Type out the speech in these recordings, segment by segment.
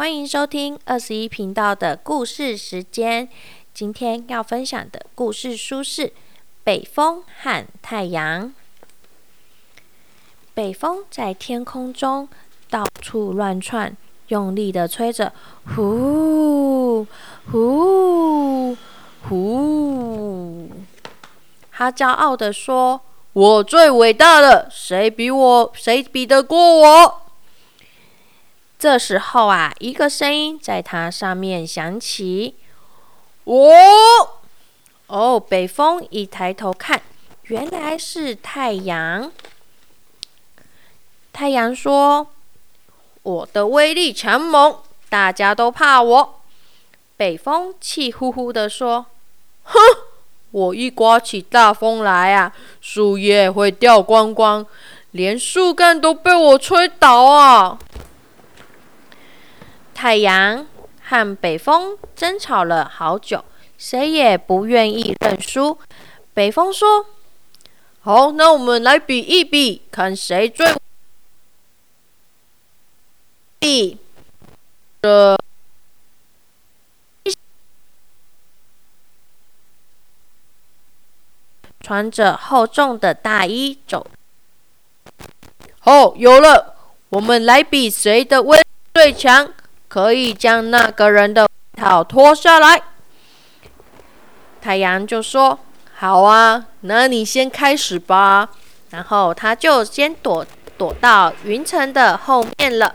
欢迎收听二十一频道的故事时间。今天要分享的故事书是《北风和太阳》。北风在天空中到处乱窜，用力的吹着，呼呼呼。他骄傲的说：“我最伟大了，谁比我，谁比得过我？”这时候啊，一个声音在它上面响起：“哦哦！”北风一抬头看，原来是太阳。太阳说：“我的威力强猛，大家都怕我。”北风气呼呼的说：“哼，我一刮起大风来啊，树叶会掉光光，连树干都被我吹倒啊！”太阳和北风争吵了好久，谁也不愿意认输。北风说：“好，那我们来比一比，看谁最……”比这穿着厚重的大衣走。哦，有了，我们来比谁的威最强。可以将那个人的外套脱下来。太阳就说：“好啊，那你先开始吧。”然后他就先躲躲到云层的后面了。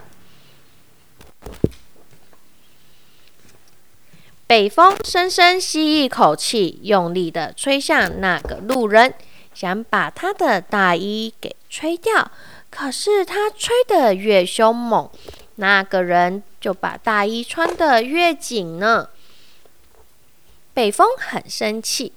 北风深深吸一口气，用力的吹向那个路人，想把他的大衣给吹掉。可是他吹得越凶猛。那个人就把大衣穿得越紧呢。北风很生气，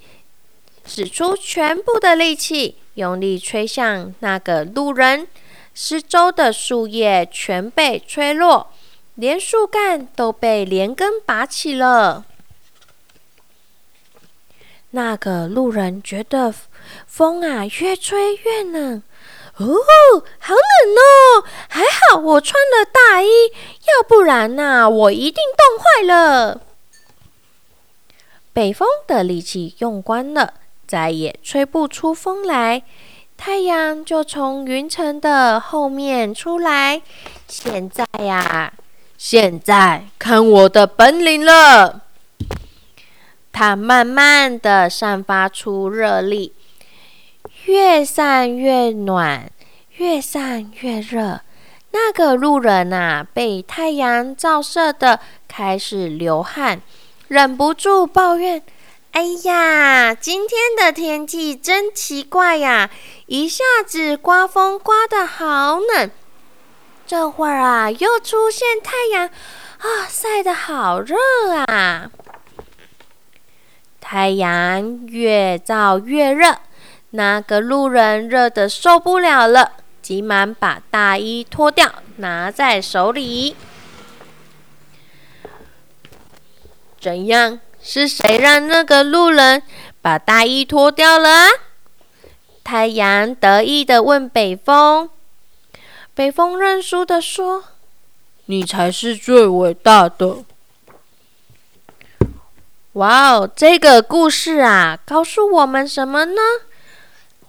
使出全部的力气，用力吹向那个路人。四周的树叶全被吹落，连树干都被连根拔起了。那个路人觉得风啊，越吹越冷。哦，好冷哦！还好我穿了大衣，要不然呐，我一定冻坏了。北风的力气用光了，再也吹不出风来。太阳就从云层的后面出来。现在呀，现在看我的本领了！它慢慢的散发出热力。越散越暖，越散越热。那个路人呐，被太阳照射的开始流汗，忍不住抱怨：“哎呀，今天的天气真奇怪呀！一下子刮风刮得好冷，这会儿啊又出现太阳，啊晒得好热啊！太阳越照越热。”那个路人热得受不了了，急忙把大衣脱掉，拿在手里。怎样？是谁让那个路人把大衣脱掉了？太阳得意的问北风。北风认输的说：“你才是最伟大的。”哇哦，这个故事啊，告诉我们什么呢？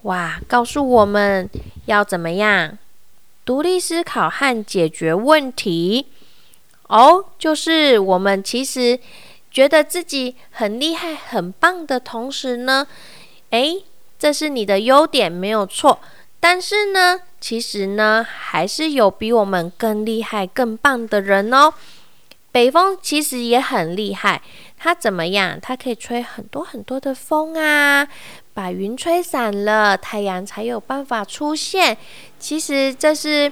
哇！告诉我们要怎么样独立思考和解决问题哦。就是我们其实觉得自己很厉害、很棒的同时呢，诶，这是你的优点没有错。但是呢，其实呢，还是有比我们更厉害、更棒的人哦。北风其实也很厉害，它怎么样？它可以吹很多很多的风啊。把云吹散了，太阳才有办法出现。其实这是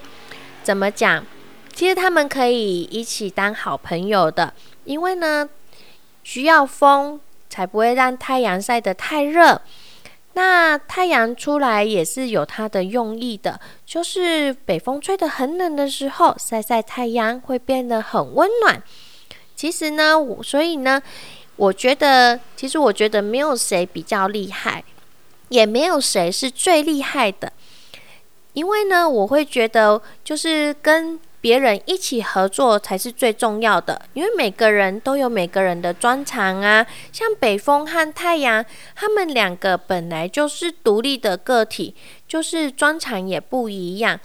怎么讲？其实他们可以一起当好朋友的，因为呢，需要风才不会让太阳晒得太热。那太阳出来也是有它的用意的，就是北风吹得很冷的时候，晒晒太阳会变得很温暖。其实呢，我所以呢。我觉得，其实我觉得没有谁比较厉害，也没有谁是最厉害的。因为呢，我会觉得，就是跟别人一起合作才是最重要的，因为每个人都有每个人的专长啊。像北风和太阳，他们两个本来就是独立的个体，就是专长也不一样，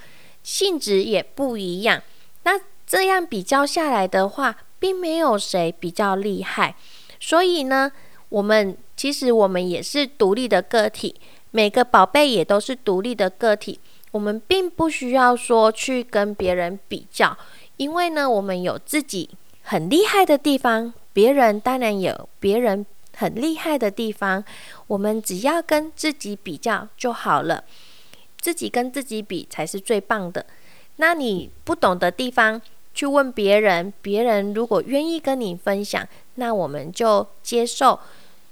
性质也不一样。那这样比较下来的话，并没有谁比较厉害。所以呢，我们其实我们也是独立的个体，每个宝贝也都是独立的个体。我们并不需要说去跟别人比较，因为呢，我们有自己很厉害的地方，别人当然有别人很厉害的地方。我们只要跟自己比较就好了，自己跟自己比才是最棒的。那你不懂的地方，去问别人，别人如果愿意跟你分享，那我们就接受。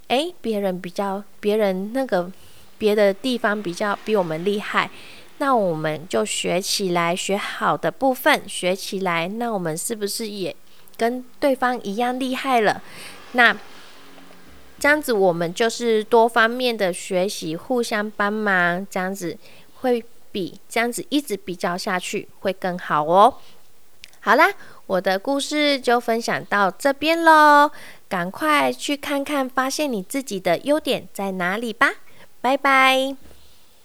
诶，别人比较，别人那个别的地方比较比我们厉害。那我们就学起来，学好的部分学起来。那我们是不是也跟对方一样厉害了？那这样子，我们就是多方面的学习，互相帮忙，这样子会比这样子一直比较下去会更好哦。好啦，我的故事就分享到这边喽，赶快去看看，发现你自己的优点在哪里吧。拜拜。